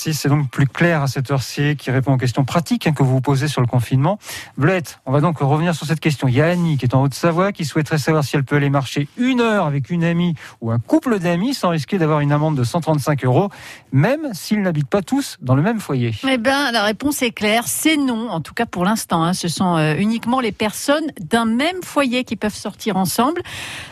Si c'est donc plus clair à cette heure-ci, qui répond aux questions pratiques hein, que vous vous posez sur le confinement. Bleuette, on va donc revenir sur cette question. Il y a Annie qui est en Haute-Savoie qui souhaiterait savoir si elle peut aller marcher une heure avec une amie ou un couple d'amis sans risquer d'avoir une amende de 135 euros, même s'ils n'habitent pas tous dans le même foyer. Eh bien, la réponse est claire, c'est non, en tout cas pour l'instant. Hein. Ce sont euh, uniquement les personnes d'un même foyer qui peuvent sortir ensemble.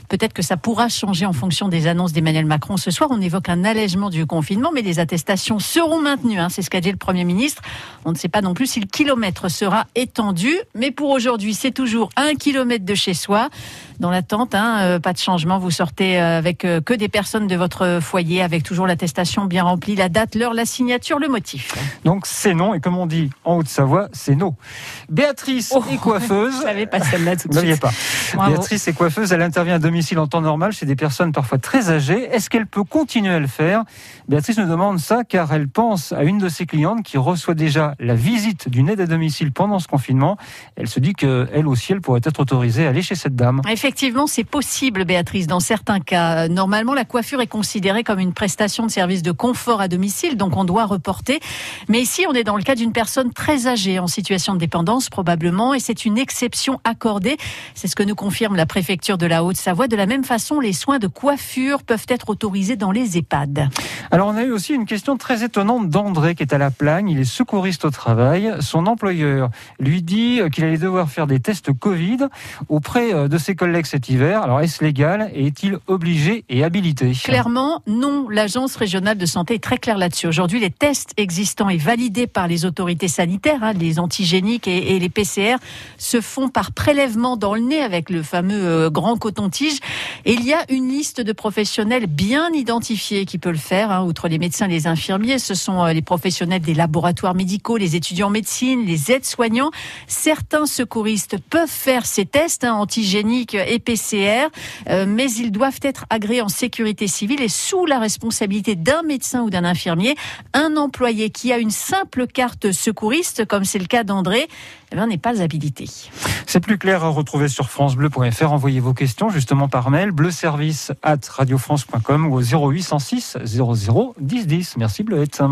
Peut-être que ça pourra changer en fonction des annonces d'Emmanuel Macron ce soir. On évoque un allègement du confinement, mais les attestations seront maintenu, hein, c'est ce qu'a dit le Premier ministre. On ne sait pas non plus si le kilomètre sera étendu, mais pour aujourd'hui, c'est toujours un kilomètre de chez soi. Dans l'attente, hein, euh, pas de changement, vous sortez euh, avec euh, que des personnes de votre foyer, avec toujours l'attestation bien remplie, la date, l'heure, la signature, le motif. Donc c'est non, et comme on dit en Haute-Savoie, c'est non. Béatrice Oh, est coiffeuse. Je savais pas celle-là tout de Vous n'aviez suite. pas. Bravo. Béatrice est coiffeuse, elle intervient à domicile en temps normal chez des personnes parfois très âgées. Est-ce qu'elle peut continuer à le faire? Béatrice nous demande ça car elle pense à une de ses clientes qui reçoit déjà la visite d'une aide à domicile pendant ce confinement. Elle se dit qu'elle aussi, elle pourrait être autorisée à aller chez cette dame. Effectivement, c'est possible, Béatrice, dans certains cas. Normalement, la coiffure est considérée comme une prestation de service de confort à domicile, donc on doit reporter. Mais ici, on est dans le cas d'une personne très âgée, en situation de dépendance probablement, et c'est une exception accordée. C'est ce que nous confirme la préfecture de la Haute-Savoie. De la même façon, les soins de coiffure peuvent être autorisés dans les EHPAD. Alors on a eu aussi une question très étonnante d'André qui est à la plagne, il est secouriste au travail. Son employeur lui dit qu'il allait devoir faire des tests Covid auprès euh, de ses collègues cet hiver. Alors est-ce légal et est-il obligé et habilité? Clairement, non. L'agence régionale de santé est très claire là-dessus. Aujourd'hui, les tests existants et validés par les autorités sanitaires, hein, les antigéniques et, et les PCR, se font par prélèvement dans le nez avec le fameux euh, grand coton-tige. Il y a une liste de professionnels bien identifiés qui peut le faire. hein, outre les médecins, les infirmiers, ce sont euh, les professionnels des laboratoires médicaux, les étudiants en médecine, les aides-soignants. Certains secouristes peuvent faire ces tests hein, antigéniques et PCR, euh, mais ils doivent être agréés en sécurité civile et sous la responsabilité d'un médecin ou d'un infirmier. Un employé qui a une simple carte secouriste, comme c'est le cas d'André, eh n'est pas habilité. C'est plus clair à retrouver sur francebleu.fr. Envoyez vos questions justement par mail bleuservice at radiofrance.com ou au 0806 00 10 10. Merci Bleuette.